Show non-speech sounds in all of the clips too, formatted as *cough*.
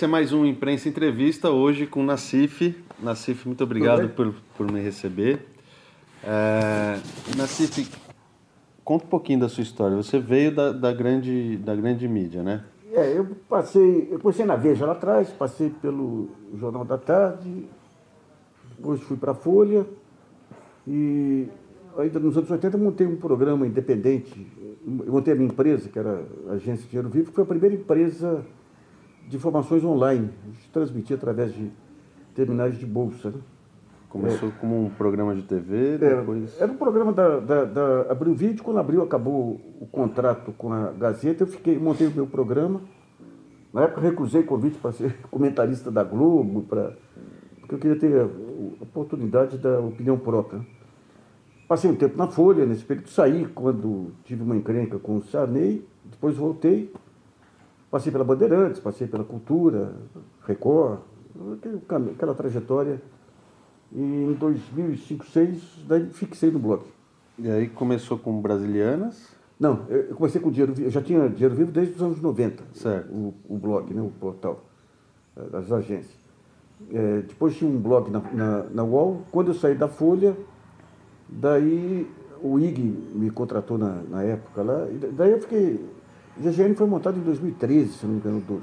Esse é mais um Imprensa Entrevista, hoje com Nassif. Nassif, muito obrigado por, por me receber. É, Nassif, conta um pouquinho da sua história. Você veio da, da, grande, da grande mídia, né? É, eu passei, eu comecei na Veja lá atrás, passei pelo Jornal da Tarde, depois fui para a Folha e ainda nos anos 80 eu montei um programa independente. Eu montei a minha empresa, que era a Agência Dinheiro Vivo, que foi a primeira empresa de informações online. A gente transmitia através de terminais de bolsa. Né? Começou é, como um programa de TV, depois... Era, era um programa da, da, da Abril Vídeo. Quando abriu, acabou o contrato com a Gazeta, eu fiquei, montei o meu programa. Na época recusei convite para ser *laughs* comentarista da Globo, pra, porque eu queria ter a oportunidade da opinião própria. Passei um tempo na Folha, nesse período saí quando tive uma encrenca com o Sarney, depois voltei, passei pela Bandeirantes, passei pela Cultura, Record, aquela trajetória. E em 2005, 2006, daí fixei no blog. E aí começou com Brasilianas? Não, eu comecei com Dinheiro Vivo, eu já tinha Dinheiro Vivo desde os anos 90, certo. O, o blog, né, o portal, das agências. É, depois tinha um blog na, na, na UOL, quando eu saí da Folha, Daí o IG me contratou na, na época lá, daí eu fiquei. O GGN foi montado em 2013, se não me engano, 12.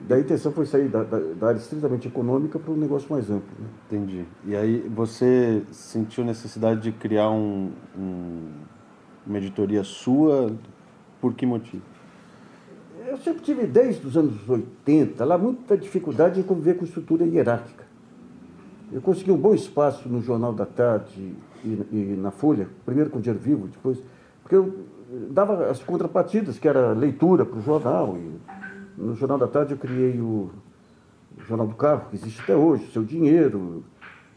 Daí a intenção foi sair da, da, da área estritamente econômica para um negócio mais amplo. Né? Entendi. E aí você sentiu necessidade de criar um, um, uma editoria sua, por que motivo? Eu sempre tive, desde os anos 80, lá muita dificuldade em conviver com estrutura hierárquica. Eu consegui um bom espaço no Jornal da Tarde e, e na Folha, primeiro com o Dinheiro Vivo, depois, porque eu dava as contrapartidas, que era leitura para o jornal. E no Jornal da Tarde eu criei o Jornal do Carro, que existe até hoje, Seu Dinheiro.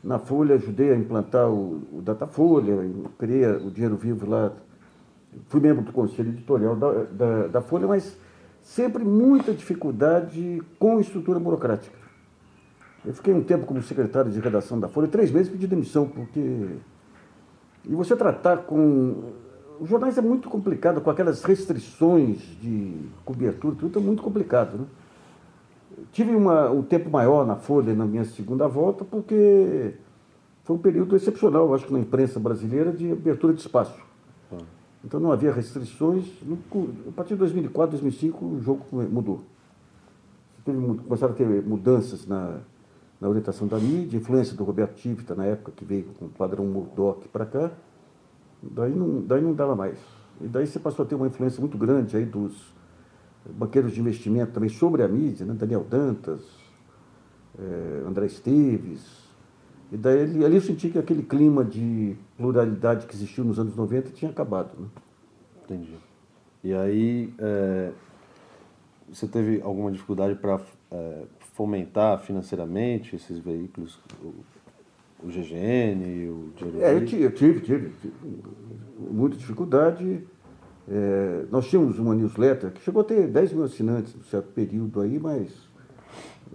Na Folha ajudei a implantar o, o Datafolha, criei o Dinheiro Vivo lá. Fui membro do conselho editorial da, da, da Folha, mas sempre muita dificuldade com estrutura burocrática. Eu fiquei um tempo como secretário de redação da Folha, três meses pedi demissão, porque. E você tratar com. Os jornais é muito complicado, com aquelas restrições de cobertura, tudo é muito complicado. Né? Tive uma, um tempo maior na Folha na minha segunda volta, porque foi um período excepcional, acho que na imprensa brasileira, de abertura de espaço. Ah. Então não havia restrições. A partir de 2004, 2005, o jogo mudou. Teve, começaram a ter mudanças na, na orientação da mídia, influência do Roberto Tivita na época que veio com o padrão Murdoch para cá, daí não, daí não dava mais. E daí você passou a ter uma influência muito grande aí dos banqueiros de investimento também sobre a mídia, né? Daniel Dantas, é, André Esteves. E daí ali, ali eu senti que aquele clima de pluralidade que existiu nos anos 90 tinha acabado. Né? Entendi. E aí, é, você teve alguma dificuldade para é, fomentar financeiramente esses veículos, o, GGN o Dinheiro É, eu tive, eu tive, tive, tive muita dificuldade. É, nós tínhamos uma newsletter que chegou a ter 10 mil assinantes num certo período aí, mas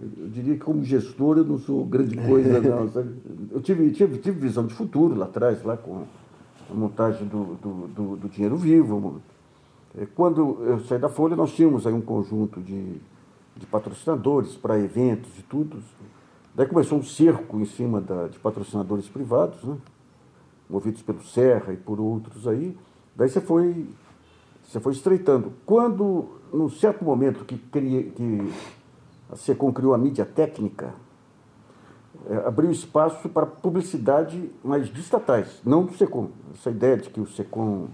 eu diria que como gestor eu não sou grande coisa, *laughs* não. Sabe? Eu tive, tive, tive visão de futuro lá atrás, lá com a montagem do, do, do, do Dinheiro Vivo. É, quando eu saí da Folha, nós tínhamos aí um conjunto de de patrocinadores para eventos e tudo. Daí começou um cerco em cima da, de patrocinadores privados, né? movidos pelo Serra e por outros aí. Daí você foi, você foi estreitando. Quando, num certo momento que, que a SECOM criou a mídia técnica, é, abriu espaço para publicidade mais de estatais, não do SECOM. Essa ideia de que o SECOM,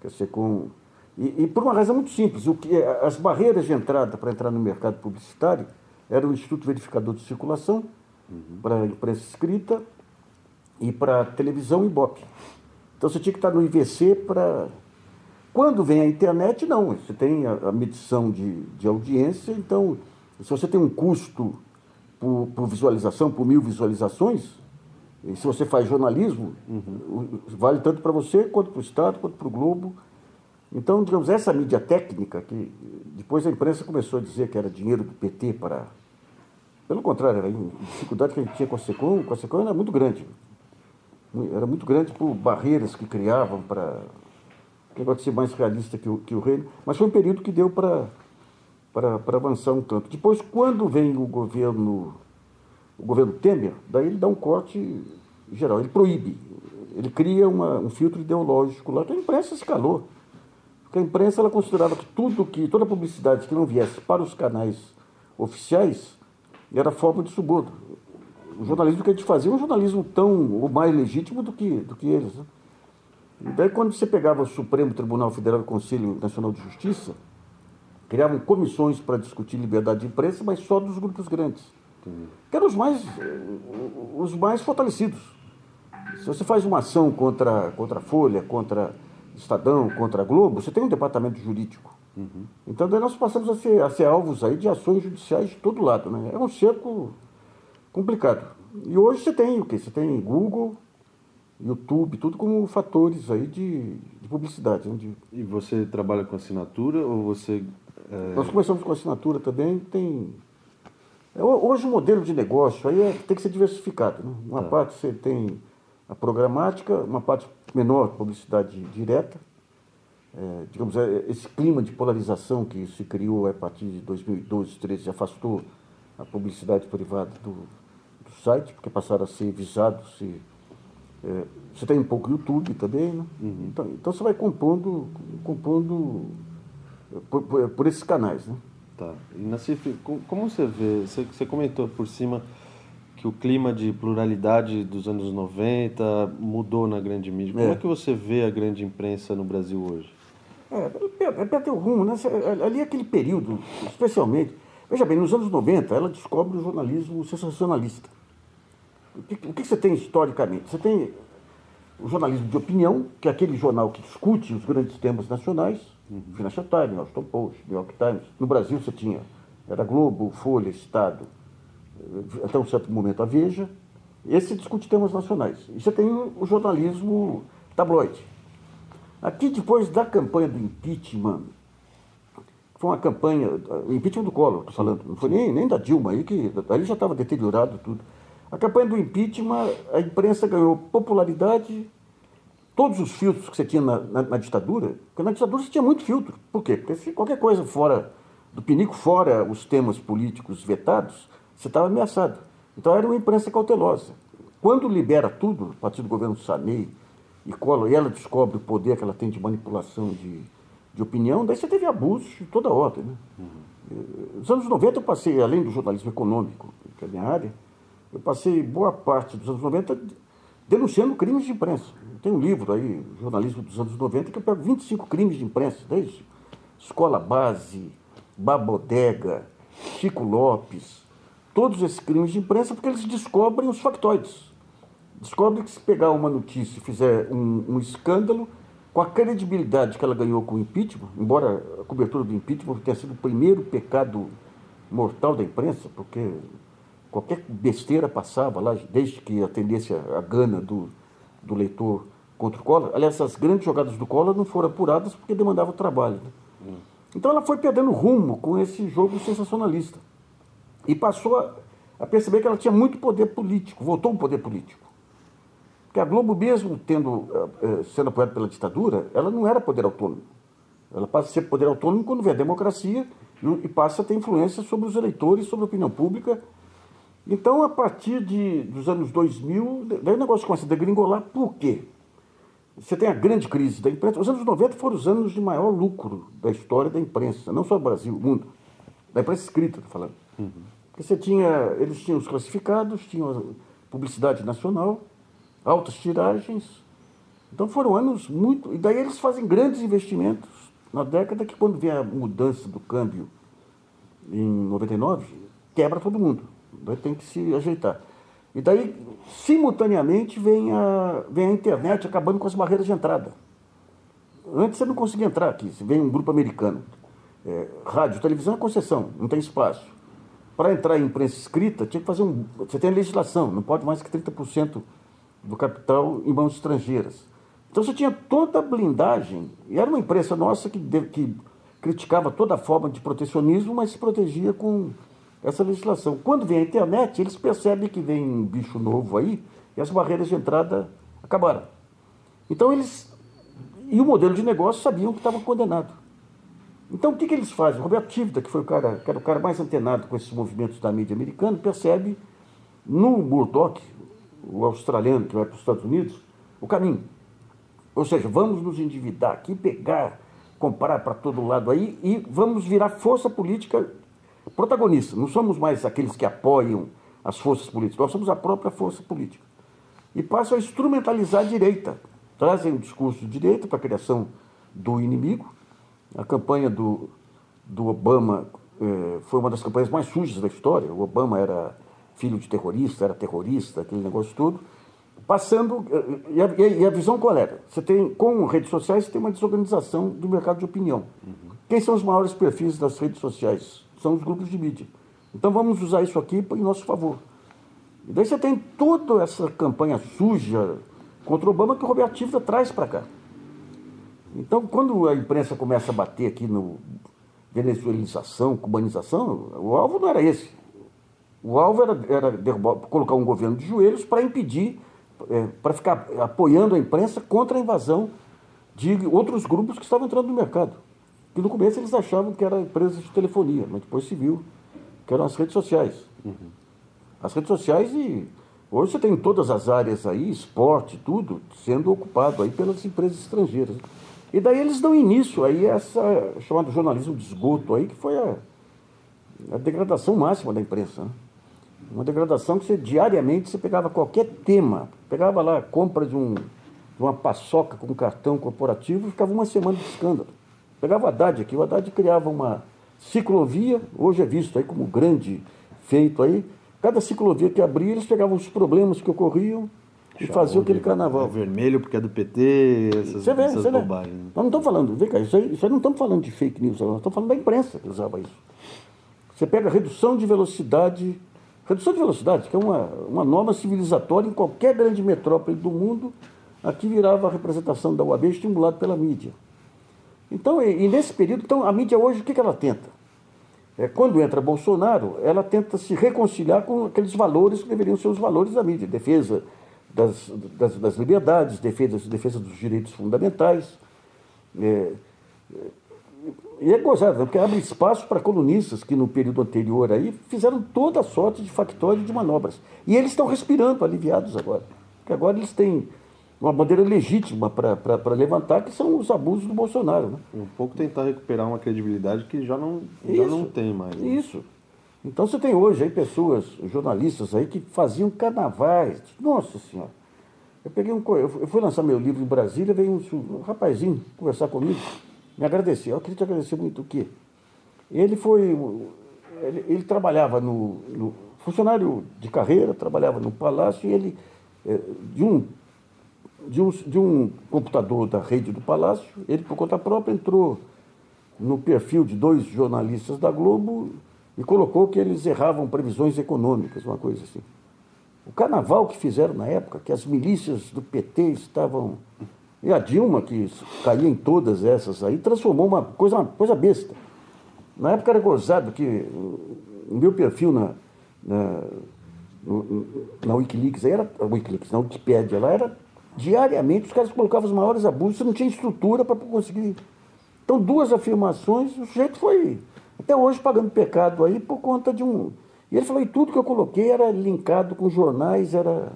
que a SECOM e, e, por uma razão muito simples, o que, é, as barreiras de entrada para entrar no mercado publicitário eram o Instituto Verificador de Circulação, uhum. para imprensa escrita, e para televisão e BOP. Então você tinha que estar no IVC para. Quando vem a internet, não. Você tem a, a medição de, de audiência, então, se você tem um custo por, por visualização, por mil visualizações, e se você faz jornalismo, uhum. vale tanto para você, quanto para o Estado, quanto para o Globo então, digamos, essa mídia técnica, que depois a imprensa começou a dizer que era dinheiro do PT para. Pelo contrário, a dificuldade que a gente tinha com a SECOM, com a SECOM era muito grande. Era muito grande por barreiras que criavam para. Negócio ser mais realista que o, que o reino. Mas foi um período que deu para para avançar um tanto. Depois, quando vem o governo, o governo Temer, daí ele dá um corte geral, ele proíbe, ele cria uma, um filtro ideológico lá, então a imprensa se calou. Porque a imprensa ela considerava que tudo que, toda publicidade que não viesse para os canais oficiais era forma de suborno. O jornalismo que a gente fazia é um jornalismo tão ou mais legítimo do que, do que eles. Né? E daí quando você pegava o Supremo Tribunal Federal e o Conselho Nacional de Justiça, criavam comissões para discutir liberdade de imprensa, mas só dos grupos grandes. Que eram os mais, os mais fortalecidos. Se você faz uma ação contra, contra a Folha, contra Estadão, contra a Globo, você tem um departamento jurídico. Uhum. Então daí nós passamos a ser, a ser alvos aí de ações judiciais de todo lado. Né? É um cerco complicado. E hoje você tem o quê? Você tem Google, YouTube, tudo como fatores aí de, de publicidade. Né? De... E você trabalha com assinatura ou você. É... Nós começamos com assinatura também, tem. É, hoje o modelo de negócio aí é, tem que ser diversificado. Né? Uma tá. parte você tem a programática, uma parte menor publicidade direta. É, digamos, é, esse clima de polarização que se criou a partir de 2012, 2013, afastou a publicidade privada do, do site, porque passaram a ser visados. Se, é, você tem um pouco YouTube também, né? Uhum. Então, então você vai compondo, compondo por, por, por esses canais. Né? Tá. E Nassif, como você vê, você, você comentou por cima que o clima de pluralidade dos anos 90 mudou na grande mídia. Como é, é que você vê a grande imprensa no Brasil hoje? É, perdeu o rumo, né? Ali é aquele período, especialmente. Veja bem, nos anos 90, ela descobre o jornalismo sensacionalista. O que, o que você tem historicamente? Você tem o jornalismo de opinião, que é aquele jornal que discute os grandes temas nacionais, uhum. Financial Times, Washington Post, New York Times. No Brasil você tinha, era Globo, Folha, Estado, até um certo momento a Veja. Esse discute temas nacionais. E você tem o jornalismo tabloide. Aqui, depois da campanha do impeachment, foi uma campanha, o impeachment do Collor, estou falando, não foi nem, nem da Dilma, aí que ali já estava deteriorado tudo. A campanha do impeachment, a imprensa ganhou popularidade, todos os filtros que você tinha na, na, na ditadura, porque na ditadura você tinha muito filtro. Por quê? Porque se qualquer coisa fora do pinico, fora os temas políticos vetados, você estava ameaçado. Então era uma imprensa cautelosa. Quando libera tudo, a partir do governo Sarney e Collor, e ela descobre o poder que ela tem de manipulação de, de opinião, daí você teve abusos de toda ordem. Né? Uhum. Nos anos 90 eu passei, além do jornalismo econômico, que é a minha área, eu passei boa parte dos anos 90 denunciando crimes de imprensa. Tem um livro aí, Jornalismo dos anos 90, que eu pego 25 crimes de imprensa, desde Escola Base, Babodega, Chico Lopes, todos esses crimes de imprensa porque eles descobrem os factoides. Descobrem que se pegar uma notícia e fizer um, um escândalo, com a credibilidade que ela ganhou com o impeachment, embora a cobertura do impeachment tenha sido o primeiro pecado mortal da imprensa, porque qualquer besteira passava lá, desde que atendesse a, a gana do, do leitor contra o Collor. Aliás, essas grandes jogadas do Collor não foram apuradas porque demandavam trabalho. Né? Hum. Então ela foi perdendo rumo com esse jogo sensacionalista e passou a, a perceber que ela tinha muito poder político, voltou um poder político. Porque a Globo, mesmo tendo, eh, eh, sendo apoiada pela ditadura, ela não era poder autônomo. Ela passa a ser poder autônomo quando vem a democracia e passa a ter influência sobre os eleitores, sobre a opinião pública. Então, a partir de, dos anos 2000, daí o negócio começa a degringolar. Por quê? Você tem a grande crise da imprensa. Os anos 90 foram os anos de maior lucro da história da imprensa, não só do Brasil, o mundo. Da imprensa escrita, estou falando. Uhum. Porque você tinha, eles tinham os classificados, tinham publicidade nacional, altas tiragens. Então foram anos muito. E daí eles fazem grandes investimentos na década que, quando vem a mudança do câmbio em 99, quebra todo mundo. Daí tem que se ajeitar. E daí, simultaneamente, vem a, vem a internet acabando com as barreiras de entrada. Antes você não conseguia entrar aqui. Se vem um grupo americano. É, rádio, televisão é concessão, não tem espaço. Para entrar em imprensa escrita, tinha que fazer um. Você tem legislação, não pode mais que 30% do capital em mãos estrangeiras. Então você tinha toda a blindagem, e era uma imprensa nossa que, que criticava toda forma de protecionismo, mas se protegia com essa legislação. Quando vem a internet, eles percebem que vem um bicho novo aí, e as barreiras de entrada acabaram. Então eles. E o modelo de negócio sabiam que estava condenado. Então, o que, que eles fazem? O Roberto Tivita, que foi o cara, que era o cara mais antenado com esses movimentos da mídia americana, percebe no Murdoch, o australiano que vai para os Estados Unidos, o caminho. Ou seja, vamos nos endividar aqui, pegar, comprar para todo lado aí e vamos virar força política protagonista. Não somos mais aqueles que apoiam as forças políticas, nós somos a própria força política. E passam a instrumentalizar a direita. Trazem o discurso de direita para a criação do inimigo. A campanha do, do Obama eh, foi uma das campanhas mais sujas da história. O Obama era filho de terrorista, era terrorista, aquele negócio todo. Passando. Eh, e a, e a visão qual era? Você tem, com redes sociais, você tem uma desorganização do mercado de opinião. Uhum. Quem são os maiores perfis das redes sociais? São os grupos de mídia. Então vamos usar isso aqui em nosso favor. E daí você tem toda essa campanha suja contra o Obama que o Roberto Tivita traz para cá. Então, quando a imprensa começa a bater aqui no venezuelização, cubanização, o alvo não era esse. O alvo era, era derrubar, colocar um governo de joelhos para impedir, é, para ficar apoiando a imprensa contra a invasão de outros grupos que estavam entrando no mercado. Que no começo eles achavam que era empresa de telefonia, mas depois se viu que eram as redes sociais. Uhum. As redes sociais e hoje você tem todas as áreas aí, esporte, tudo, sendo ocupado aí pelas empresas estrangeiras. E daí eles dão início aí a essa chamada jornalismo de esgoto aí, que foi a, a degradação máxima da imprensa. Né? Uma degradação que você diariamente você pegava qualquer tema, pegava lá a compra de, um, de uma paçoca com cartão corporativo, ficava uma semana de escândalo. Pegava o Haddad aqui, o Haddad criava uma ciclovia, hoje é visto aí como grande feito aí. Cada ciclovia que abria, eles pegavam os problemas que ocorriam e faziam aquele carnaval. Vermelho porque é do PT, essas, você vê, essas você bobagens. Nós não estamos falando, vem cá, isso aí, isso aí não estamos falando de fake news, nós estamos falando da imprensa que usava isso. Você pega redução de velocidade, redução de velocidade, que é uma, uma norma civilizatória em qualquer grande metrópole do mundo, aqui virava a representação da UAB estimulado pela mídia. Então, e, e nesse período, então, a mídia hoje, o que, que ela tenta? É, quando entra Bolsonaro, ela tenta se reconciliar com aqueles valores que deveriam ser os valores da mídia, defesa das, das, das liberdades, defesa, defesa dos direitos fundamentais. É, e é gozado, porque abre espaço para colunistas que no período anterior aí fizeram toda a sorte de factório de manobras. E eles estão respirando, aliviados agora. Porque agora eles têm uma bandeira legítima para levantar, que são os abusos do Bolsonaro. Né? Um pouco tentar recuperar uma credibilidade que já não, já não tem mais. Né? Isso. Então você tem hoje aí pessoas, jornalistas aí, que faziam carnavais. Nossa Senhora. Eu peguei um. Eu fui lançar meu livro em Brasília, veio um, um rapazinho conversar comigo, me agradecer. Eu queria te agradecer muito o quê? Ele foi. Ele, ele trabalhava no, no, funcionário de carreira, trabalhava no palácio e ele. Eh, de um de um, de um computador da rede do Palácio, ele, por conta própria, entrou no perfil de dois jornalistas da Globo e colocou que eles erravam previsões econômicas, uma coisa assim. O carnaval que fizeram na época, que as milícias do PT estavam. E a Dilma, que caía em todas essas aí, transformou uma coisa, uma coisa besta. Na época era gozado que o meu perfil na, na, na Wikileaks, aí era, Wikileaks, na Wikipédia lá, era Diariamente os caras colocavam os maiores abusos, você não tinha estrutura para conseguir. Então, duas afirmações, o sujeito foi até hoje pagando pecado aí por conta de um. E ele falou, e tudo que eu coloquei era linkado com jornais, era.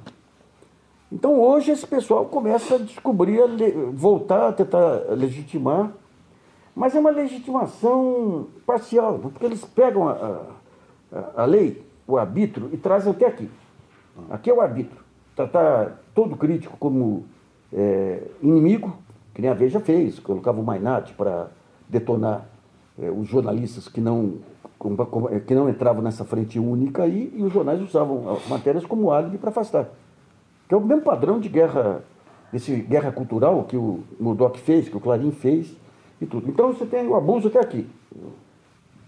Então hoje esse pessoal começa a descobrir, a voltar a tentar legitimar, mas é uma legitimação parcial, porque eles pegam a, a, a lei, o arbítrio, e trazem até aqui. Aqui é o arbítrio. Tratar todo crítico como é, inimigo, que nem a Veja fez, colocava o Mainat para detonar é, os jornalistas que não, que não entravam nessa frente única aí, e os jornais usavam matérias como álibi para afastar. Que é o mesmo padrão de guerra, desse guerra cultural que o Murdoch fez, que o Clarim fez e tudo. Então você tem o abuso até aqui.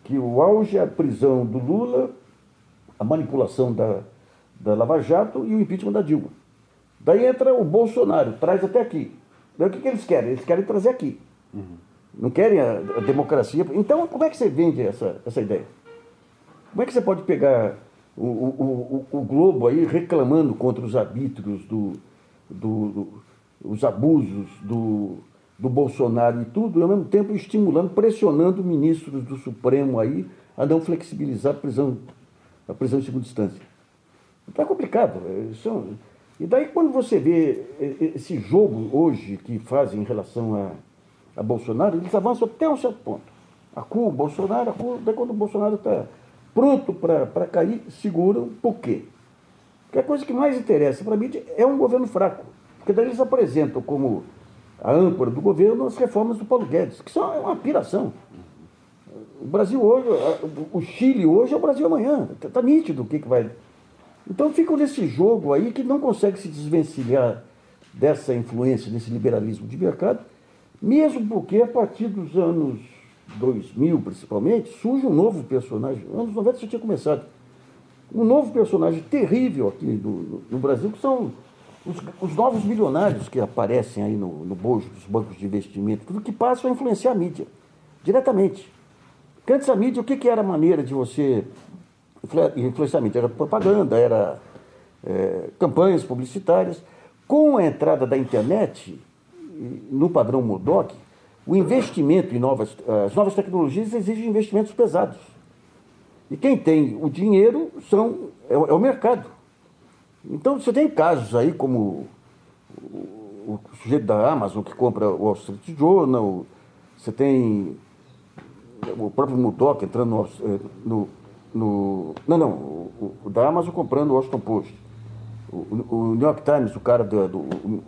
Que o auge é a prisão do Lula, a manipulação da, da Lava Jato e o impeachment da Dilma. Daí entra o Bolsonaro, traz até aqui. Daí o que, que eles querem? Eles querem trazer aqui. Uhum. Não querem a, a, democracia. Então, como é que você vende essa, essa ideia? Como é que você pode pegar o, o, o, o Globo aí reclamando contra os arbítrios, do, do, do, os abusos do, do Bolsonaro e tudo, e ao mesmo tempo estimulando, pressionando ministros do Supremo aí a não flexibilizar a prisão, a prisão em segunda instância. É complicado. Isso, e daí quando você vê esse jogo hoje que fazem em relação a, a Bolsonaro, eles avançam até um certo ponto. Acuam o Bolsonaro, acuam, daí quando o Bolsonaro está pronto para cair, seguram. Por quê? Porque a coisa que mais interessa para mim é um governo fraco. Porque daí eles apresentam como a âncora do governo as reformas do Paulo Guedes, que são uma piração. O Brasil hoje, o Chile hoje é o Brasil amanhã. Está tá nítido o que, que vai. Então ficam nesse jogo aí que não consegue se desvencilhar dessa influência, desse liberalismo de mercado, mesmo porque a partir dos anos 2000, principalmente, surge um novo personagem. Anos 90 já tinha começado. Um novo personagem terrível aqui no, no Brasil, que são os, os, novos milionários que aparecem aí no, no bojo dos bancos de investimento, tudo que passam a influenciar a mídia, diretamente. Porque antes a mídia, o que, que era a maneira de você influenciar a mídia? Era propaganda, era é, campanhas publicitárias. Com a entrada da internet, no padrão Modoc, o investimento em novas, as novas tecnologias exigem investimentos pesados. E quem tem o dinheiro são, é, é o mercado. Então você tem casos aí como o, o sujeito da Amazon que compra o Wall Street Journal, você tem o próprio Murdoch entrando no, eh, no, no, Não, não, o, o, da Amazon comprando o Washington Post. O, o New York Times, o cara do, do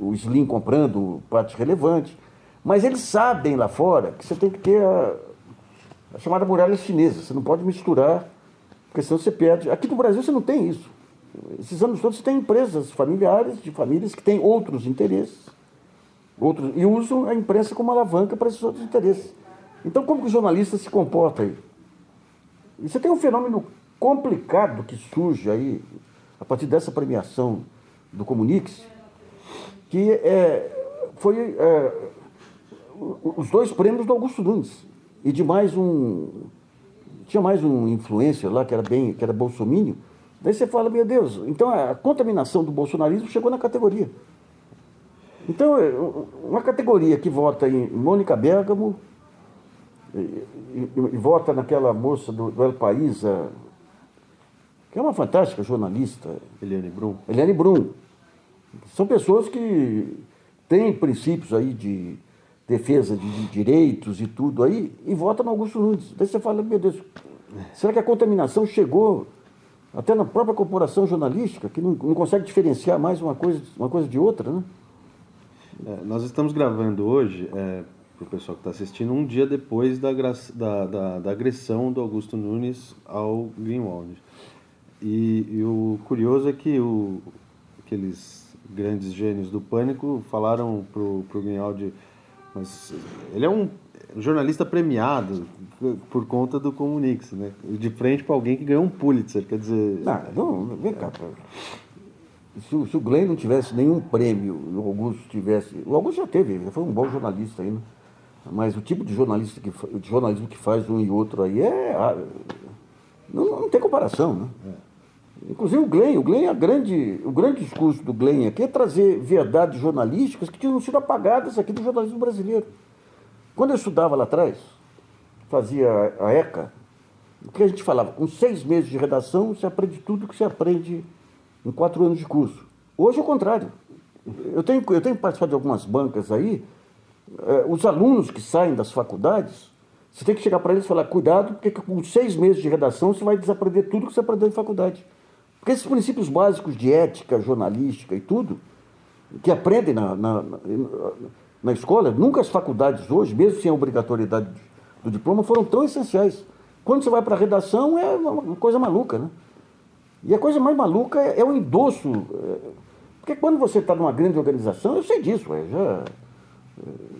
o Slim comprando parte relevante. Mas eles sabem lá fora que você tem que ter a, a chamada muralha chinesa. Você não pode misturar, porque senão você perde. Aqui no Brasil você não tem isso. Esses anos todos você tem empresas familiares, de famílias que têm outros interesses, outros, e usam a imprensa como alavanca para esses outros interesses. Então, como que o jornalista se comporta aí? E você tem um fenômeno complicado que surge aí, a partir dessa premiação do Comunix, que é, foi é, os dois prêmios do Augusto Nunes. E de mais um tinha mais um influencer lá que era bem que era bolsomínio. Daí você fala meu Deus então a contaminação do bolsonarismo chegou na categoria. Então é, uma categoria que vota em Mônica Bergamo e, e, e vota naquela moça do, do El País a, que é uma fantástica jornalista. Eliane Brum. Eliane Brum. São pessoas que têm princípios aí de defesa de direitos e tudo aí, e vota no Augusto Nunes. Daí você fala, meu Deus, será que a contaminação chegou até na própria corporação jornalística, que não, não consegue diferenciar mais uma coisa, uma coisa de outra, né? É, nós estamos gravando hoje, é, para o pessoal que está assistindo, um dia depois da, da, da, da, agressão do Augusto Nunes ao Greenwald. E, e o curioso é que o, aqueles grandes gênios do pânico falaram para o Greenwald mas ele é um jornalista premiado por conta do Comunix, né? De frente para alguém que ganhou um Pulitzer, quer dizer... Não, não vem cá. Se, se o Glenn não tivesse nenhum prêmio, o Augusto tivesse... O Augusto já teve, já foi um bom jornalista ainda. Mas o tipo de jornalista que de jornalismo que faz um e outro aí é... Ah, não, não tem comparação, né? É. Inclusive o Glenn, o Glenn é grande, o grande discurso do Glenn aqui é trazer verdades jornalísticas que tinham sido apagadas aqui do jornalismo brasileiro. Quando eu estudava lá atrás, fazia a ECA, o que a gente falava? Com seis meses de redação, você aprende tudo que você aprende em quatro anos de curso. Hoje é o contrário. Eu tenho, eu tenho participado de algumas bancas aí, eh, os alunos que saem das faculdades, você tem que chegar para eles e falar, cuidado, porque com seis meses de redação você vai desaprender tudo que você aprendeu em faculdade. Porque esses princípios básicos de ética jornalística e tudo, que aprendem na, na, na, na escola, nunca as faculdades hoje, mesmo sem a obrigatoriedade do diploma, foram tão essenciais. Quando você vai para a redação, é uma coisa maluca, né? E a coisa mais maluca é, é o endosso. É, porque quando você está numa grande organização, eu sei disso, é, já,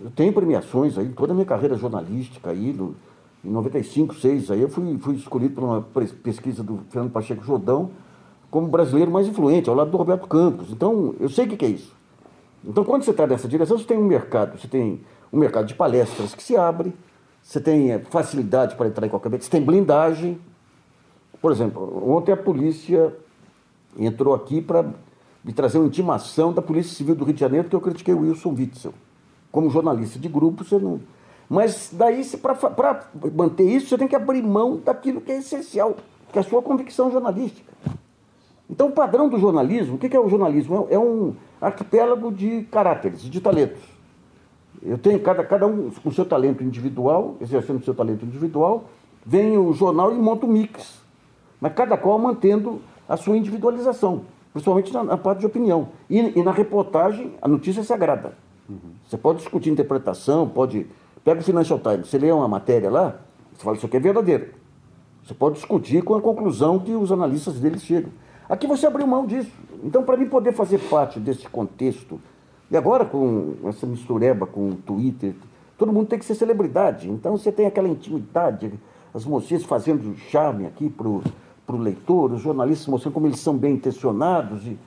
eu tenho premiações aí, toda a minha carreira jornalística aí, em 95, 6, aí eu fui, fui escolhido por uma pesquisa do Fernando Pacheco Jordão, como brasileiro mais influente, ao lado do Roberto Campos. Então, eu sei o que é isso. Então, quando você está nessa direção, você tem um mercado, você tem um mercado de palestras que se abre, você tem eh, facilidade para entrar em qualquer ambiente, você tem blindagem. Por exemplo, ontem a polícia entrou aqui para me trazer uma intimação da Polícia Civil do Rio de Janeiro, porque eu critiquei o Wilson Witzel. Como jornalista de grupo, você não. Mas daí, para manter isso, você tem que abrir mão daquilo que é essencial, que é a sua convicção jornalística. Então, o padrão do jornalismo, o que é o jornalismo? É um arquipélago de caráteres, de talentos. Eu tenho cada, cada um com seu talento individual, exercendo seu talento individual, vem o jornal e monta um mix. Mas cada qual mantendo a sua individualização, principalmente na, na parte de opinião. E, e, na reportagem, a notícia é sagrada. Uhum. Você pode discutir interpretação, pode. Pega o Financial Times, você lê uma matéria lá, você fala, isso aqui é verdadeiro. Você pode discutir com a conclusão que os analistas deles chegam. Aqui você abriu mão disso. Então, para mim poder fazer parte desse contexto, e agora com essa mistureba com o Twitter, todo mundo tem que ser celebridade. Então você tem aquela intimidade, as mocinhas fazendo charme aqui para o leitor, os jornalistas mostrando como eles são bem intencionados. E,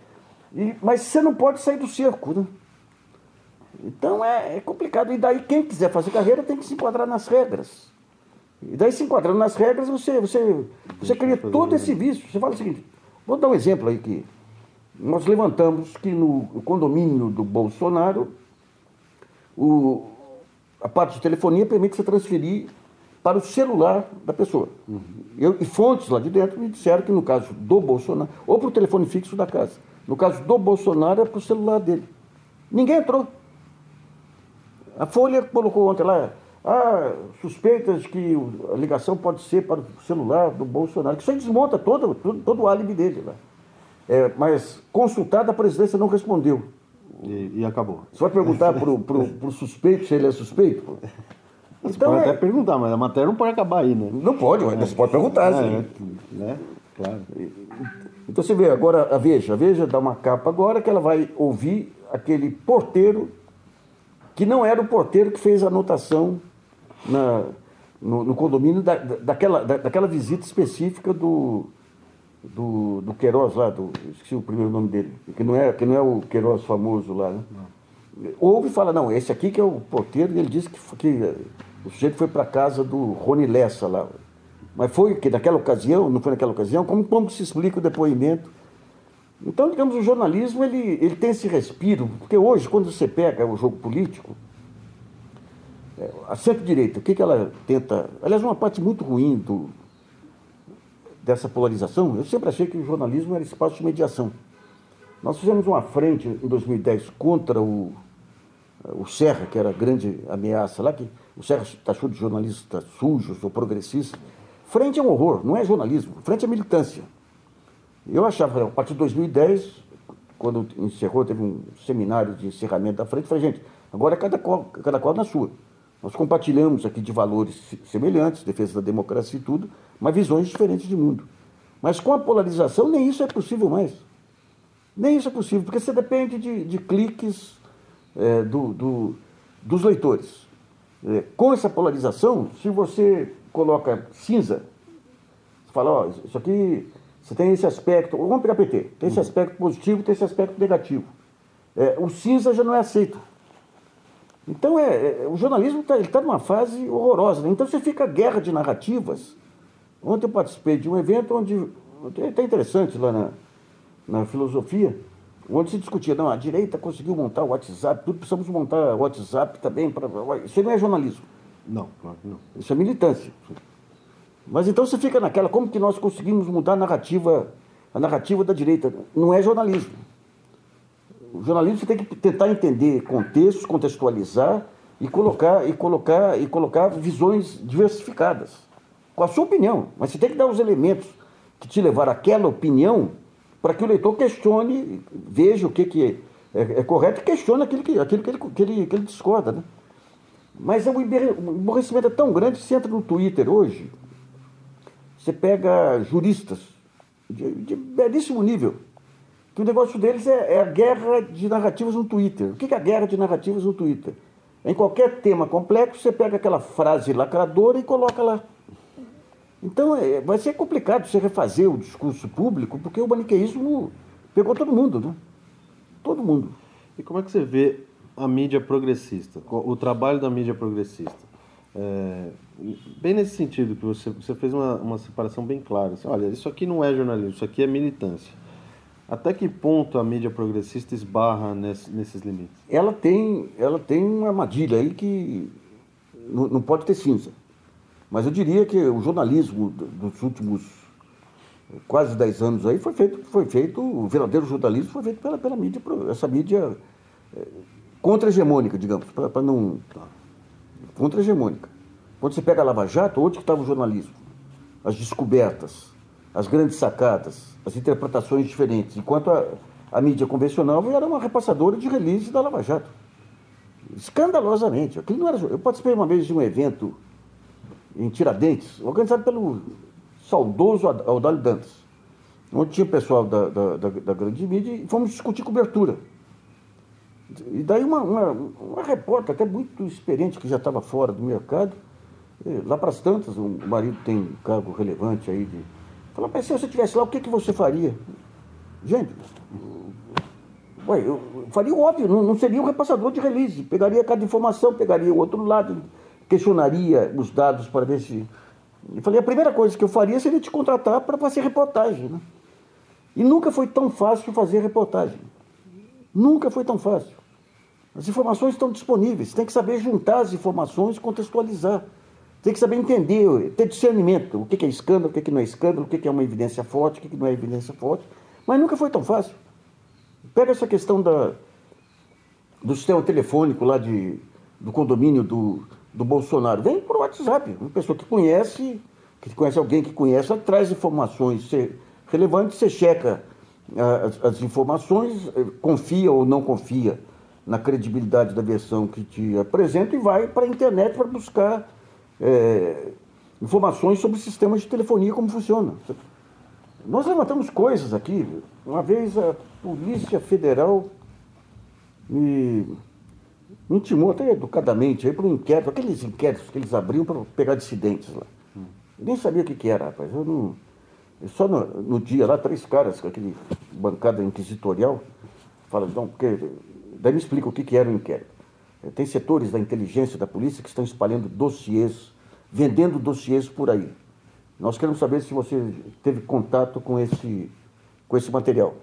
e, mas você não pode sair do cerco, né? Então é, é, complicado. E daí quem quiser fazer carreira tem que se enquadrar nas regras. E daí se enquadrando nas regras, você, você, você cria todo esse vício. Você fala o seguinte, Vou dar um exemplo aí que nós levantamos que no condomínio do Bolsonaro o, a parte de telefonia permite você transferir para o celular da pessoa. Uhum. Eu, e fontes lá de dentro me disseram que no caso do Bolsonaro, ou para o telefone fixo da casa, no caso do Bolsonaro é para o celular dele. Ninguém entrou. A Folha colocou ontem lá, ah, suspeitas que a ligação pode ser para o celular do Bolsonaro, que isso aí desmonta todo, todo, todo o álibi dele lá. É, mas consultada a presidência não respondeu. E, e acabou. Você vai perguntar para o suspeito se ele é suspeito? Você então, pode é... até perguntar, mas a matéria não pode acabar aí, né? Não pode, mas é. você pode perguntar. É, sim. né? Claro. Então você vê, agora a Veja, a Veja dá uma capa agora que ela vai ouvir aquele porteiro que não era o porteiro que fez a anotação na, no, no, condomínio da, daquela, da, daquela visita específica do, do, do Queiroz lá, do, esqueci o primeiro nome dele, que não é, que não é o Queiroz famoso lá, né? Ouve e fala, não, esse aqui que é o porteiro, ele disse que, que o sujeito foi para a casa do Rony Lessa lá. Mas foi que naquela ocasião, não foi naquela ocasião, como, como se explica o depoimento? Então, digamos, o jornalismo ele, ele tem esse respiro, porque hoje, quando você pega o jogo político, a centro-direita, o que, que ela tenta. Aliás, uma parte muito ruim do, dessa polarização, eu sempre achei que o jornalismo era espaço de mediação. Nós fizemos uma frente em 2010 contra o, o Serra, que era a grande ameaça lá, que o Serra taxou de jornalistas sujos ou progressistas. Frente é um horror, não é jornalismo, frente é militância. Eu achava, a partir de 2010, quando encerrou, teve um seminário de encerramento da frente, falei, gente, agora é cada qual, cada qual na sua. Nós compartilhamos aqui de valores semelhantes, defesa da democracia e tudo, mas visões diferentes de mundo. Mas com a polarização, nem isso é possível mais. Nem isso é possível, porque você depende de, de cliques é, do, do, dos leitores. É, com essa polarização, se você coloca cinza, você fala, ó, isso aqui, você tem esse aspecto, vamos pegar PT, tem esse aspecto positivo, tem esse aspecto negativo. É, o cinza já não é aceito. Então, é, é o jornalismo está tá numa fase horrorosa. Né? Então, você fica guerra de narrativas. Ontem eu participei de um evento onde, até interessante lá na, na filosofia, onde se discutia, não, a direita conseguiu montar o WhatsApp, tudo precisamos montar o WhatsApp também. Pra, isso não é jornalismo. Não, claro não. Isso é militância. Mas então você fica naquela, como que nós conseguimos mudar a narrativa, a narrativa da direita? Não é jornalismo. O jornalismo você tem que tentar entender contextos, contextualizar e colocar e colocar e colocar visões diversificadas com a sua opinião, mas você tem que dar os elementos que te levaram àquela opinião para que o leitor questione, veja o que, que é, é, é correto e questione aquilo que, aquilo que, ele, que, ele, que ele discorda. Né? Mas é um emborrecimento é tão grande que você entra no Twitter hoje, você pega juristas de, de belíssimo nível, que o negócio deles é, é, a guerra de narrativas no Twitter. O que é a guerra de narrativas no Twitter? Em qualquer tema complexo, você pega aquela frase lacradora e coloca lá. Então, é, vai ser complicado você refazer o discurso público, porque o maniqueísmo pegou todo mundo, né? Todo mundo. E como é que você vê a mídia progressista, o trabalho da mídia progressista? É, bem nesse sentido que você, você fez uma, uma separação bem clara. Assim, olha, isso aqui não é jornalismo, isso aqui é militância. Até que ponto a mídia progressista esbarra nesse, nesses limites? Ela tem, ela tem uma armadilha aí que não, não pode ter cinza. Mas eu diria que o jornalismo dos últimos quase 10 anos aí foi feito, foi feito, o verdadeiro jornalismo foi feito pela, pela mídia, essa mídia é, contra-hegemônica, digamos, para não. Tá, contra-hegemônica. Quando você pega a Lava Jato, onde que estava o jornalismo? As descobertas, as grandes sacadas, as interpretações diferentes. Enquanto a, a mídia convencional era uma repassadora de release da Lava Jato. Escandalosamente. Aquilo não era, eu participei uma vez de um evento em Tiradentes, organizado pelo saudoso Audálio Dantas, onde tinha o pessoal da, da, da, da, grande mídia e fomos discutir cobertura. E daí uma, uma, uma repórter, até muito experiente, que já estava fora do mercado, lá para as tantas, o marido tem um cargo relevante aí de. Falou, mas se você estivesse lá, o que, que você faria? Gente, ué, eu faria o óbvio, não, não seria um repassador de release. Pegaria cada informação, pegaria o outro lado, questionaria os dados para ver se eu falei, a primeira coisa que eu faria seria te contratar para fazer reportagem. Né? E nunca foi tão fácil fazer reportagem. Nunca foi tão fácil. As informações estão disponíveis, tem que saber juntar as informações e contextualizar. Tem que saber entender, ter discernimento, o que é escândalo, o que não é escândalo, o que é uma evidência forte, o que não é evidência forte. Mas nunca foi tão fácil. Pega essa questão da, do sistema telefônico lá de, do condomínio do, do Bolsonaro? Vem por WhatsApp. Uma pessoa que conhece, que conhece alguém que conhece, traz informações relevantes, você checa ah, as, as informações, eh, confia ou não confia na credibilidade da versão que te apresenta e vai para a internet para buscar é, informações sobre sistemas de telefonia, como funciona. Nós levantamos coisas aqui. Uma vez a Polícia Federal me intimou até educadamente para um inquérito, aqueles inquéritos que eles abriam para pegar dissidentes lá. Eu nem sabia o que, que era, rapaz. Eu não. Só no, no, dia lá, três caras com aquele bancada inquisitorial, falam, não, porque. Daí me explica o que, que era o inquérito. Eh, tem setores da inteligência da polícia que estão espalhando dossiês, vendendo dossiês por aí. Nós queremos saber se você teve contato com esse, com esse material.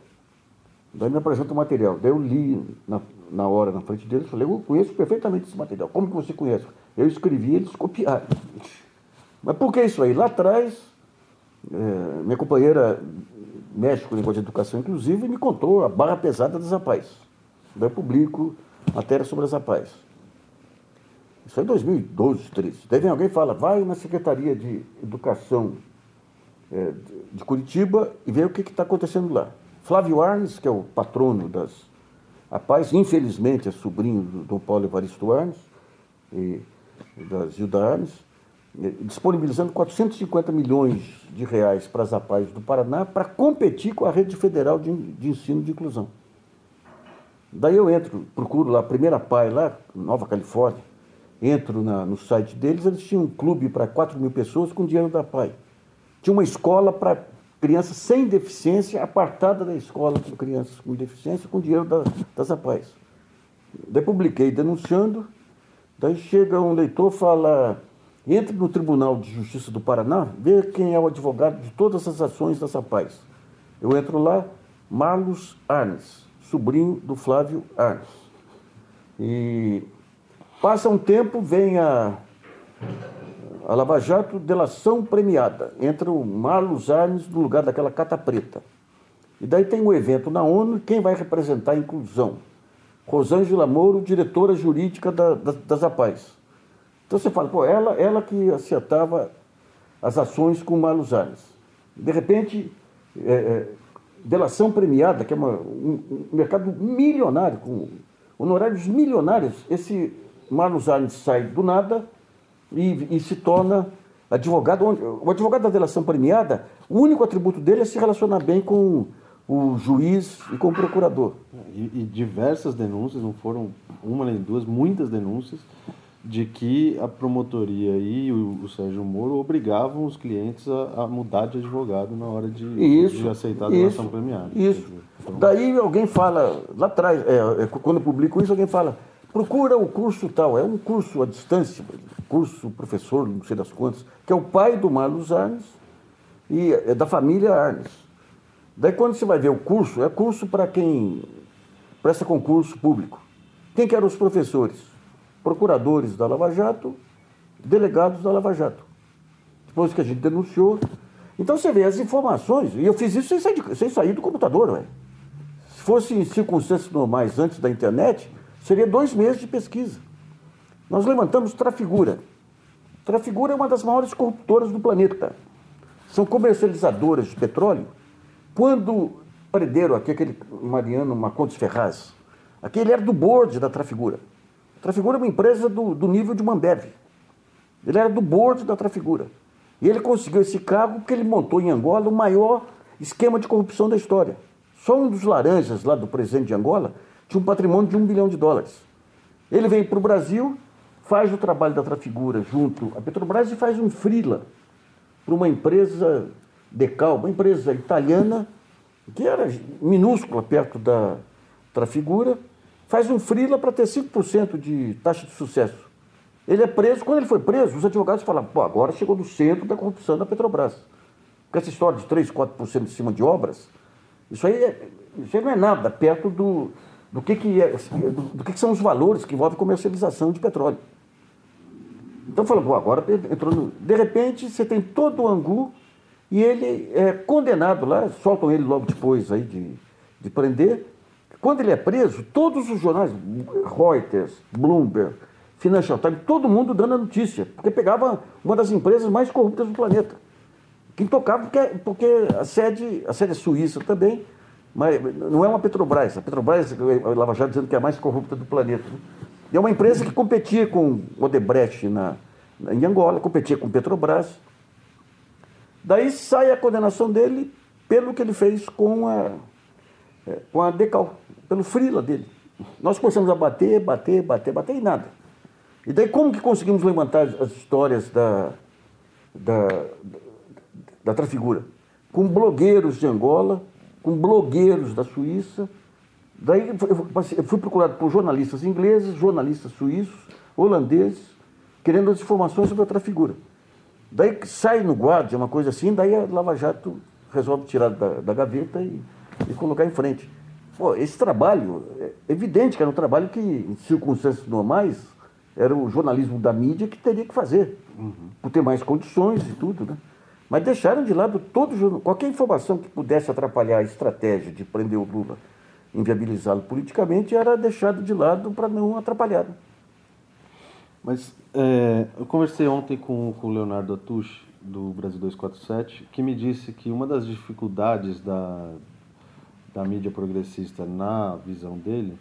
Daí me apresenta o material. Daí eu li na, na hora, na frente deles, falei, eu conheço perfeitamente esse material. Como que você conhece? Eu escrevi, eles copiaram. Mas por que isso aí? Lá atrás, é, minha companheira mexe com o negócio de educação inclusive me contou a barra pesada das rapazes. Daí eu publico matéria sobre as rapazes. Isso é 2012, 2013. Daí vem alguém e fala, vai na Secretaria de Educação é, de Curitiba e vê o que está acontecendo lá. Flávio Arnes, que é o patrono das APAES, infelizmente é sobrinho do Dom Paulo Evaristo Arnes e da Zilda Arnes, disponibilizando 450 milhões de reais para as APAES do Paraná para competir com a rede federal de, de ensino de inclusão. Daí eu entro, procuro lá primeira PAI lá, Nova Califórnia, entro na, no site deles, eles tinham um clube para 4 mil pessoas com dinheiro da PAI. Tinha uma escola para crianças sem deficiência, apartada da escola com crianças com deficiência, com dinheiro da, das APAES. Daí publiquei denunciando, daí chega um leitor fala, entre no Tribunal de Justiça do Paraná, vê quem é o advogado de todas as ações das APAES. Eu entro lá, Marlos Arnes, sobrinho do Flávio Arnes. E passa um tempo, vem a a Lava Jato, delação premiada. Entra o Marlos Arnes no lugar daquela cata preta. E daí tem um evento na ONU, quem vai representar a inclusão? Rosângela Mouro, diretora jurídica da, da, das APAES. Então você fala, pô, ela, ela que acertava as ações com o Marlos Arnes. De repente, é, é, delação premiada, que é uma, um, um mercado milionário, com honorários milionários, esse Marlos Arnes sai do nada e, e se torna advogado. O advogado da delação premiada, o único atributo dele é se relacionar bem com o juiz e com o procurador. E, e, diversas denúncias, não foram uma nem duas, muitas denúncias, de que a promotoria e o, o Sérgio Moro obrigavam os clientes a, a, mudar de advogado na hora de, isso, de aceitar a delação premiada. Isso. Dizer, então... Daí alguém fala, lá atrás, é, é, quando eu publico isso, alguém fala, procura o curso tal, é um curso à distância, curso professor, não sei das quantas, que é o pai do Marlos Arnes e é da família Arnes. Daí quando você vai ver o curso, é curso para quem presta concurso público. Quem que eram os professores? Procuradores da Lava Jato, delegados da Lava Jato. Depois que a gente denunciou. Então você vê as informações, e eu fiz isso sem sair, de, sem sair do computador, ué. Se fosse em circunstâncias normais antes da internet, seria dois meses de pesquisa. Nós levantamos Trafigura. Trafigura é uma das maiores corruptoras do planeta. São comercializadoras de petróleo. Quando prenderam aqui aquele Mariano Macontes Ferraz, aquele era do board da Trafigura. Trafigura é uma empresa do, do nível de Mambev. Ele era do board da Trafigura. E ele conseguiu esse cargo porque ele montou em Angola o maior esquema de corrupção da história. Só um dos laranjas lá do presidente de Angola tinha um patrimônio de um bilhão de dólares. Ele vem para o Brasil, faz o trabalho da Trafigura junto à Petrobras e faz um frila para uma empresa Decal, uma empresa italiana, que era minúscula perto da Trafigura, faz um frila para ter 5% de taxa de sucesso. Ele é preso, quando ele foi preso, os advogados falaram, pô, agora chegou no centro da corrupção da Petrobras. Porque essa história de 3, 4% em cima de obras, isso aí, é, isso aí não é nada perto do, do, que, que, é, do, do que, que são os valores que envolvem comercialização de petróleo. Então falou, pô, agora entrou no... De repente, você tem todo o angu e ele é condenado lá, soltam ele logo depois aí de, de prender. Quando ele é preso, todos os jornais, Reuters, Bloomberg, Financial Times, todo mundo dando a notícia, porque pegava uma das empresas mais corruptas do planeta. Quem tocava, porque, porque a, sede, a sede é suíça também, mas não é uma Petrobras. A Petrobras, a Lava Jato dizendo que é a mais corrupta do planeta. Né? E é uma empresa que competia com Odebrecht na, na, em Angola, competia com Petrobras. Daí sai a condenação dele pelo que ele fez com a, é, com a Decal, pelo frila dele. Nós começamos a bater, bater, bater, bater e nada. E daí como que conseguimos levantar as histórias da, da, da, da Trafigura? Com blogueiros de Angola, com blogueiros da Suíça. Daí eu fui procurado por jornalistas ingleses, jornalistas suíços, holandeses, querendo as informações sobre a Trafigura. Daí sai no Guardia, uma coisa assim, daí a Lava Jato resolve tirar da, da gaveta e, e, colocar em frente. Pô, esse trabalho, é evidente que era um trabalho que, em circunstâncias normais, era o jornalismo da mídia que teria que fazer, uhum. por ter mais condições e tudo, né? Mas deixaram de lado todo qualquer informação que pudesse atrapalhar a estratégia de prender o Lula, inviabilizá-lo politicamente, era deixado de lado para não atrapalhar. Mas é, eu conversei ontem com, com o Leonardo Atush, do Brasil 247, que me disse que uma das dificuldades da, da mídia progressista na visão dele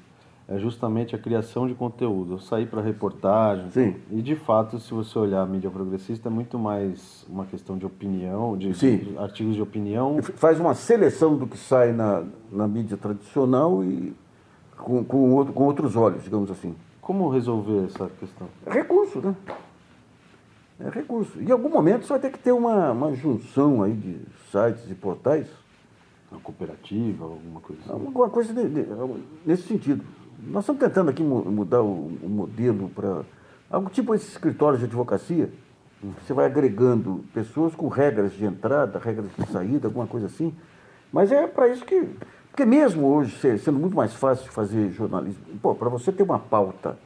é justamente a criação de conteúdo. Eu saí para reportagem. Sim. E de fato, se você olhar a mídia progressista, é muito mais uma questão de opinião, de, de artigos de opinião. Faz uma seleção do que sai na, na mídia tradicional e com, com, outro, com outros olhos, digamos assim. Como resolver essa questão? É recurso, né? É recurso. Em algum momento você vai ter que ter uma, uma junção aí de sites e portais. Uma cooperativa, alguma coisa assim. Alguma coisa de, de, nesse sentido. Nós estamos tentando aqui mudar o, o modelo para algo tipo esse escritório de advocacia. Você vai agregando pessoas com regras de entrada, regras de saída, alguma coisa assim. Mas é para isso que. Porque mesmo hoje, sendo muito mais fácil fazer jornalismo, pô, para você ter uma pauta,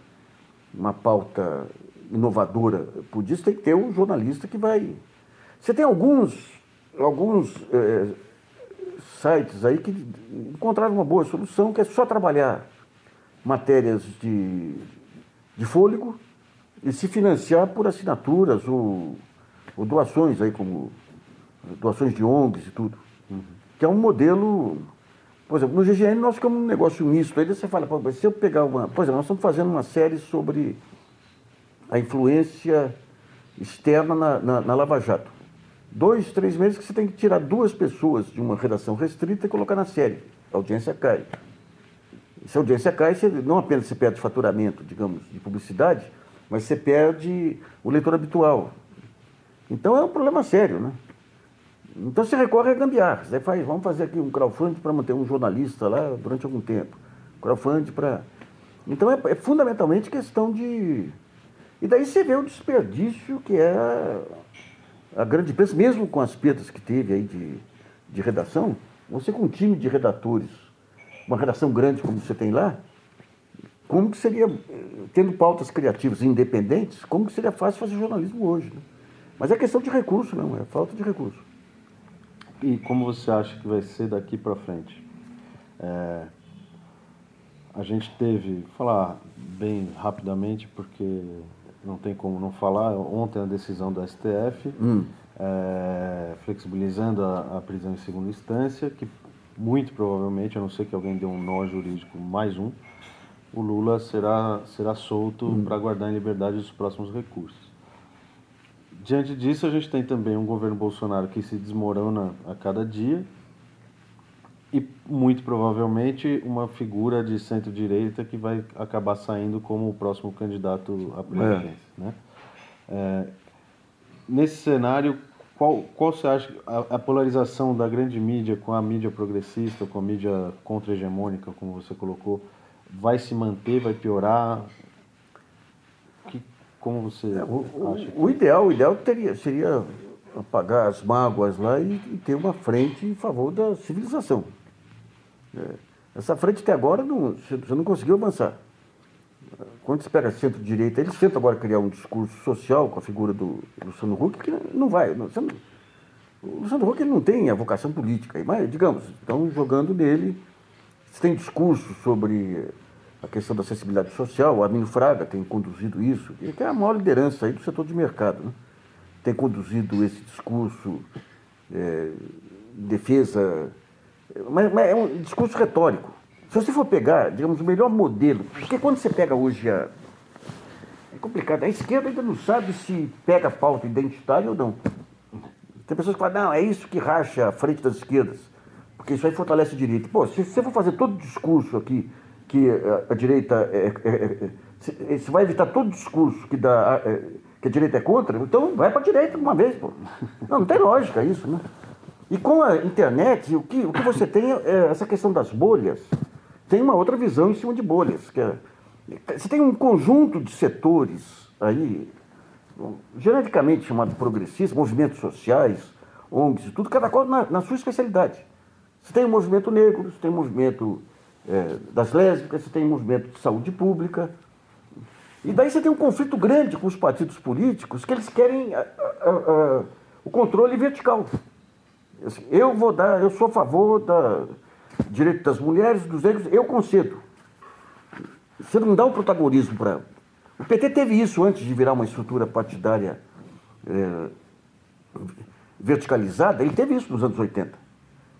uma pauta inovadora por isso, tem que ter um jornalista que vai. Você tem alguns, alguns é, sites aí que encontraram uma boa solução, que é só trabalhar matérias de, de fôlego e se financiar por assinaturas ou, ou doações aí, como doações de ONGs e tudo. Uhum. Que é um modelo. Por exemplo, no GGN nós ficamos um negócio misto. Aí você fala, se eu pegar uma. Por exemplo, nós estamos fazendo uma série sobre a influência externa na, na, na Lava Jato. Dois, três meses que você tem que tirar duas pessoas de uma redação restrita e colocar na série. A audiência cai. Se a audiência cai, você, não apenas você perde faturamento, digamos, de publicidade, mas você perde o leitor habitual. Então é um problema sério, né? Então você recorre a gambiarras. Aí faz, vamos fazer aqui um crowdfunding para manter um jornalista lá durante algum tempo. Crowdfunding para. Então é, é, fundamentalmente questão de. E daí você vê o desperdício que é a grande empresa, mesmo com as perdas que teve aí de, de redação, você com um time de redatores, uma redação grande como você tem lá, como que seria, tendo pautas criativas independentes, como que seria fácil fazer jornalismo hoje? Né? Mas é questão de recurso, não, é falta de recurso. E como você acha que vai ser daqui para frente? É, a gente teve, vou falar bem rapidamente, porque não tem como não falar, ontem a decisão do STF, hum. é, flexibilizando a, a, prisão em segunda instância, que muito provavelmente, a não ser que alguém dê um nó jurídico, mais um, o Lula será, será solto hum. para guardar em liberdade os próximos recursos. Diante disso, a gente tem também um governo Bolsonaro que se desmorona a cada dia e, muito provavelmente, uma figura de centro-direita que vai acabar saindo como o próximo candidato à presidência. É. Né? É, nesse cenário, qual, qual você acha a, a, polarização da grande mídia com a mídia progressista, com a mídia contra-hegemônica, como você colocou, vai se manter, vai piorar? Que, como você é, o, acha? O, o ideal, o ideal teria, seria apagar as mágoas lá e, e, ter uma frente em favor da civilização. É, essa frente até agora não, você não conseguiu avançar. Quando se pega centro-direita, eles tentam agora criar um discurso social com a figura do Luciano Huck, que não vai. Não, o Luciano Huck ele não tem a vocação política, mas, digamos, estão jogando nele. Você tem discurso sobre a questão da acessibilidade social, o Arminio Fraga tem conduzido isso, que é a maior liderança aí do setor de mercado. Né? Tem conduzido esse discurso é, defesa, mas, mas, é um discurso retórico. Se você for pegar, digamos, o melhor modelo, porque quando você pega hoje a. É complicado, a esquerda ainda não sabe se pega a pauta identitária ou não. Tem pessoas que falam, não, é isso que racha a frente das esquerdas, porque isso aí fortalece a direita. Pô, se você for fazer todo o discurso aqui que a, a direita é, é, é, vai evitar todo discurso que, dá, é, que a direita é contra, então vai para a direita uma vez, pô. Não, não tem lógica isso, né? E com a internet, o que, o que você tem é essa questão das bolhas, tem uma outra visão em cima de bolhas. Que é, você tem um conjunto de setores aí, genericamente chamado progressistas, movimentos sociais, ONGs e tudo, cada qual na, na sua especialidade. Você tem o movimento negro, você tem o movimento é, das lésbicas, você tem o movimento de saúde pública. E daí você tem um conflito grande com os partidos políticos que eles querem a, a, a, o controle vertical. Assim, eu vou dar, eu sou a favor da direito das mulheres, dos negros, eu concedo. Você não dá o protagonismo para. O PT teve isso antes de virar uma estrutura partidária é, verticalizada, ele teve isso nos anos 80.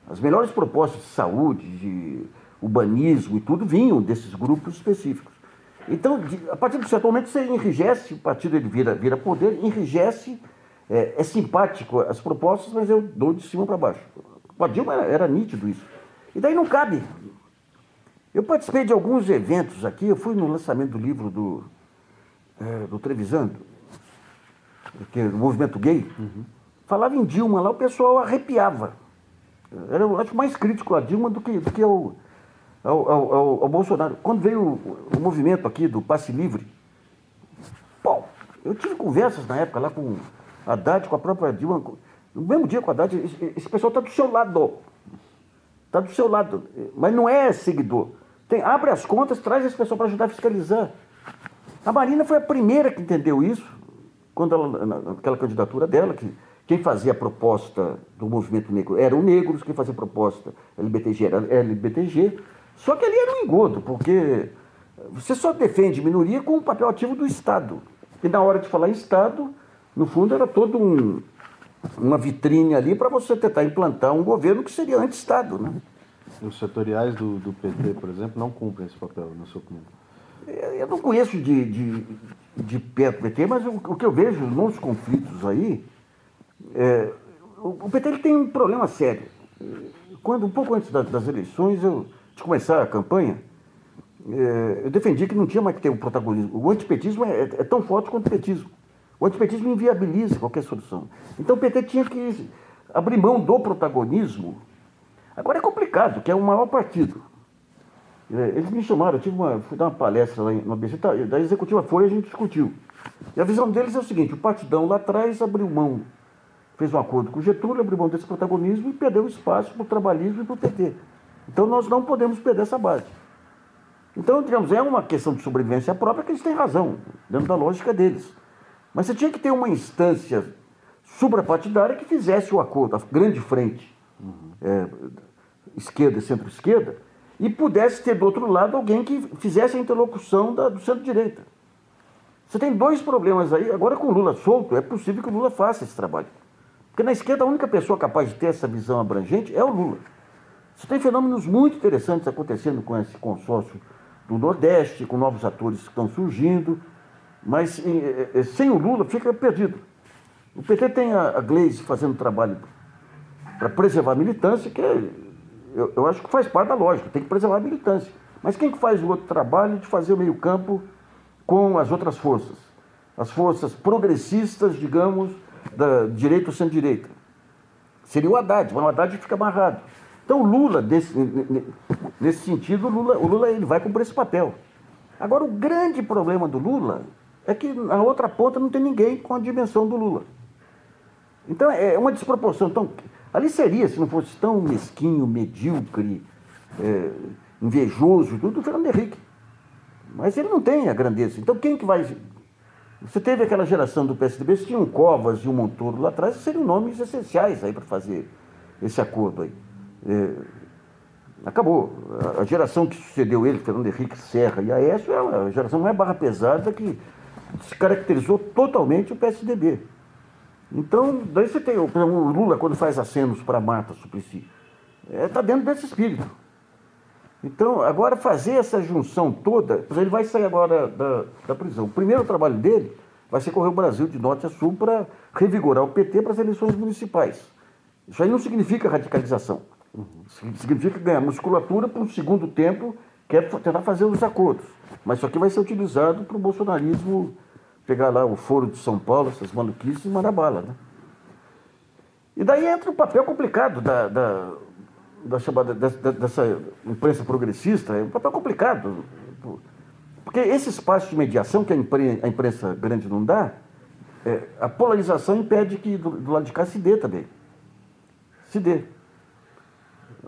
As melhores propostas de saúde, de urbanismo e tudo vinham desses grupos específicos. Então, a partir de certo momento, você enrijece, o partido ele vira, vira poder, enrijece, é, é simpático as propostas, mas eu dou de cima para baixo. Com a Dilma era, era nítido isso. E daí não cabe. Eu participei de alguns eventos aqui, eu fui no lançamento do livro do, é, do Trevisando, que é o movimento gay. Uhum. Falava em Dilma lá, o pessoal arrepiava. Era, eu acho, mais crítico a Dilma do que, do que ao, ao, ao, ao, Bolsonaro. Quando veio o, o, movimento aqui do passe livre, bom, eu tive conversas na época lá com Haddad, com a própria Dilma. No mesmo dia com a Haddad, esse, pessoal está do seu lado. Está do seu lado. Mas não é seguidor. Tem, abre as contas, traz esse pessoal para ajudar a fiscalizar. A Marina foi a primeira que entendeu isso, quando ela, naquela candidatura dela, que quem fazia a proposta do movimento negro eram negros, quem fazia a proposta LBTG era LBTG. Só que ali era um engodo, porque você só defende minoria com o papel ativo do Estado. E na hora de falar Estado, no fundo era todo um, uma vitrine ali para você tentar implantar um governo que seria anti-Estado. Né? Os setoriais do, do PT, por exemplo, não cumprem esse papel, na sua opinião? Eu não conheço de, de, de perto o PT, mas o, o, que eu vejo nos conflitos aí, é, o, o, PT ele tem um problema sério. Quando, um pouco antes das, das eleições, eu, de começar a campanha, é, eu defendi que não tinha mais que ter o um protagonismo. O antipetismo é, é tão forte quanto o petismo. O antipetismo inviabiliza qualquer solução. Então o PT tinha que abrir mão do protagonismo. Agora é complicado, que é o maior partido. É, eles me chamaram, eu tive uma, fui dar uma palestra lá no ABC, tá, da executiva foi a gente discutiu. E a visão deles é o seguinte: o partidão lá atrás abriu mão fez um acordo com o Getúlio, abriu mão desse protagonismo e perdeu espaço para o trabalhismo e para o PT. Então nós não podemos perder essa base. Então, digamos, é uma questão de sobrevivência própria que eles têm razão, dentro da lógica deles. Mas você tinha que ter uma instância suprapartidária que fizesse o acordo, a grande frente, uhum. é, esquerda e centro-esquerda, e pudesse ter do outro lado alguém que fizesse a interlocução da, do centro-direita. Você tem dois problemas aí. Agora, com o Lula solto, é possível que o Lula faça esse trabalho. Porque na esquerda, a única pessoa capaz de ter essa visão abrangente é o Lula. Você tem fenômenos muito interessantes acontecendo com esse consórcio do Nordeste, com novos atores que estão surgindo, mas sem o Lula fica perdido. O PT tem a, Gleisi fazendo trabalho para preservar a militância, que é, eu, eu, acho que faz parte da lógica, tem que preservar a militância. Mas quem que faz o outro trabalho de fazer o meio-campo com as outras forças? As forças progressistas, digamos, da direita ou centro-direita. Seria o Haddad, mas o Haddad fica amarrado. Então o Lula, nesse sentido, o Lula, o Lula ele vai cumprir esse papel. Agora, o grande problema do Lula é que na outra ponta não tem ninguém com a dimensão do Lula. Então é uma desproporção. Então, ali seria, se não fosse tão mesquinho, medíocre, é, invejoso, tudo, o Fernando Henrique. Mas ele não tem a grandeza. Então quem que vai. Você teve aquela geração do PSDB, você tinha um Covas e um Montoro lá atrás, seriam nomes essenciais aí para fazer esse acordo aí. É, acabou. A geração que sucedeu ele, Fernando Henrique Serra e Aécio, é a geração é barra pesada que se caracterizou totalmente o PSDB. Então, daí você tem, exemplo, o Lula, quando faz acenos para Marta Suplicy, está é, tá dentro desse espírito. Então, agora fazer essa junção toda, ele vai sair agora da, da prisão. O primeiro trabalho dele vai ser correr o Brasil de norte a sul para revigorar o PT para as eleições municipais. Isso aí não significa radicalização. Significa ganhar musculatura para um segundo tempo, que é tentar fazer os acordos. Mas isso aqui vai ser utilizado para o bolsonarismo pegar lá o foro de São Paulo, essas maluquices e mandar bala. Né? E daí entra o papel complicado da, da, da chamada, dessa, dessa imprensa progressista, é um papel complicado. Porque esse espaço de mediação que a imprensa, a imprensa grande não dá, é, a polarização impede que do, do, lado de cá se dê também. Se dê.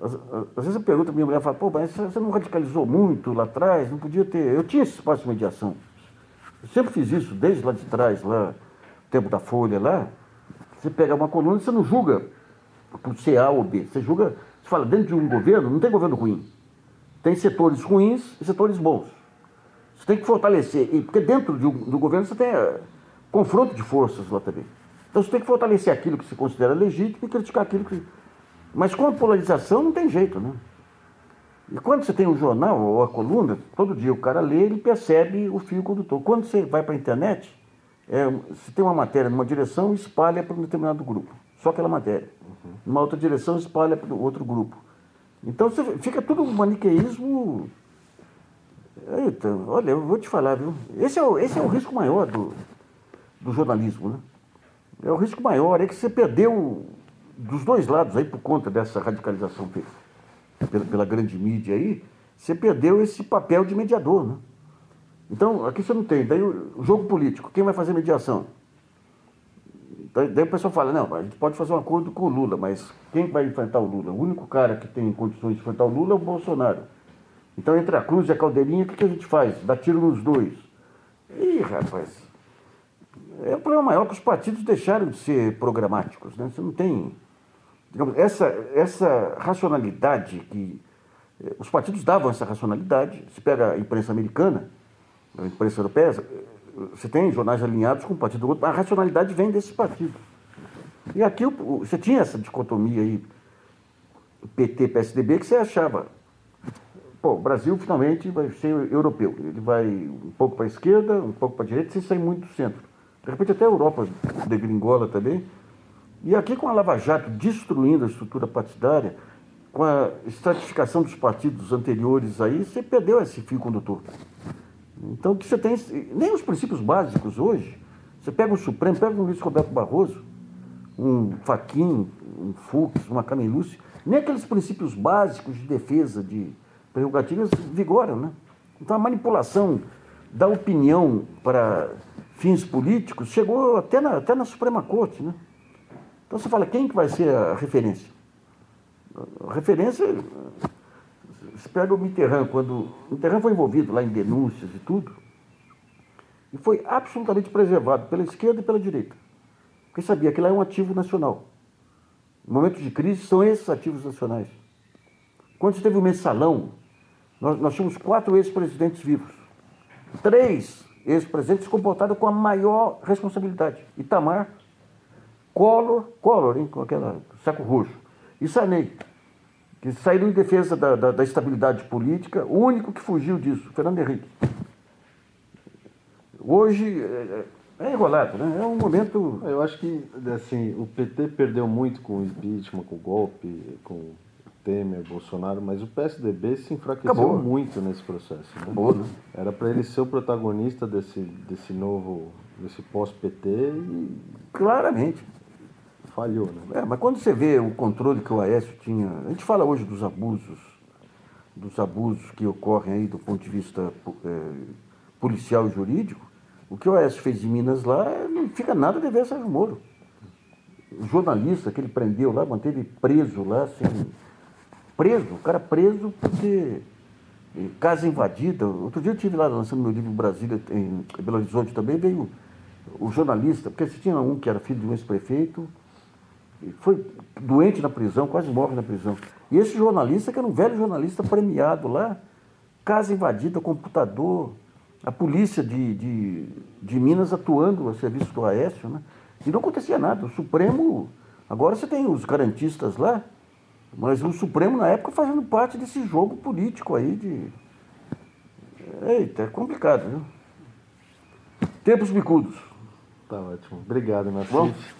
Às, às vezes eu pergunto a minha mulher, fala, pô, mas você não radicalizou muito lá atrás, não podia ter. Eu tinha esse espaço de mediação. Eu sempre fiz isso, desde lá de trás, lá, tempo da Folha lá. Você pega uma coluna e você não julga por ser A ou B. Você julga, você fala, dentro de um governo, não tem governo ruim. Tem setores ruins e setores bons. Você tem que fortalecer, porque dentro de um, do governo você tem uh, confronto de forças lá também. Então você tem que fortalecer aquilo que se considera legítimo e criticar aquilo que. Mas com a polarização não tem jeito, né? E quando você tem um jornal ou a coluna, todo dia o cara lê, ele percebe o fio condutor. Quando você vai para a internet, é, você tem uma matéria numa direção espalha para um determinado grupo. Só aquela matéria. Uhum. Numa outra direção espalha para outro grupo. Então você, fica tudo um maniqueísmo. Eita, olha, eu vou te falar, viu? Esse é o, esse é o risco maior do, do jornalismo, né? É o risco maior, é que você perdeu dos dois lados aí por conta dessa radicalização feita pela, pela grande mídia aí, você perdeu esse papel de mediador, né? Então, aqui você não tem. Daí o jogo político, quem vai fazer mediação? Daí, o pessoal fala, não, a gente pode fazer um acordo com o Lula, mas quem vai enfrentar o Lula? O único cara que tem condições de enfrentar o Lula é o Bolsonaro. Então, entre a Cruz e a Caldeirinha, o que, a gente faz? Dá tiro nos dois. Ih, rapaz, é o problema maior que os partidos deixaram de ser programáticos, né? Você não tem digamos, essa, essa racionalidade que eh, os partidos davam essa racionalidade, se pega a imprensa americana, a imprensa europeia, você tem jornais alinhados com o partido do outro, a racionalidade vem desse partido. E aqui você tinha essa dicotomia aí, PT-PSDB, que você achava, pô, o Brasil finalmente vai ser europeu. Ele vai um pouco para a esquerda, um pouco para a direita, sem sair muito do centro. De repente até a Europa degringola também, e aqui com a Lava Jato destruindo a estrutura partidária, com a estratificação dos partidos anteriores aí, você perdeu esse fio condutor. Então, o que você tem, nem os princípios básicos hoje, você pega o Supremo, pega um Luiz Roberto Barroso, um Faquin, um Fux, uma Camilúcio, nem aqueles princípios básicos de defesa de prerrogativas vigoram, né? Então, a manipulação da opinião para fins políticos chegou até na, até na Suprema Corte, né? Então você fala, quem que vai ser a referência? A referência, você pega o Mitterrand, quando o Mitterrand foi envolvido lá em denúncias e tudo, e foi absolutamente preservado pela esquerda e pela direita. Porque sabia que lá é um ativo nacional. Em momentos de crise, são esses ativos nacionais. Quando teve o mensalão, nós, nós tínhamos quatro ex-presidentes vivos. Três ex-presidentes comportaram com a maior responsabilidade. Itamar, Collor, Collor, hein, com aquela saco roxo, e Sarney, que saíram em defesa da, da, da estabilidade política, o único que fugiu disso, Fernando Henrique. Hoje é, é enrolado, né? É um momento. Eu acho que assim, o PT perdeu muito com o impeachment, com o golpe, com Temer, Bolsonaro, mas o PSDB se enfraqueceu Acabou. muito nesse processo. Né? Acabou, né? Era para ele ser o protagonista desse, desse novo, desse pós-PT e. Claramente. Falhou, né? É, mas quando você vê o controle que o Aécio tinha. A gente fala hoje dos abusos, dos abusos que ocorrem aí do ponto de vista é, policial e jurídico. O que o Aécio fez em Minas lá não fica nada de ver Sérgio Moro. O jornalista que ele prendeu lá, manteve preso lá, assim, preso, o cara preso porque casa invadida. Outro dia eu estive lá lançando meu livro Brasília, em Belo Horizonte também, veio o jornalista, porque tinha um que era filho de um ex-prefeito, foi doente na prisão, quase morre na prisão. E esse jornalista, que era um velho jornalista premiado lá, casa invadida, computador, a polícia de, de, de Minas atuando a serviço do Aécio, né? E não acontecia nada. O Supremo, agora você tem os garantistas lá, mas o Supremo, na época, fazendo parte desse jogo político aí de. Eita, é complicado, viu? Tempos bicudos. Tá ótimo. Obrigado, Nassif.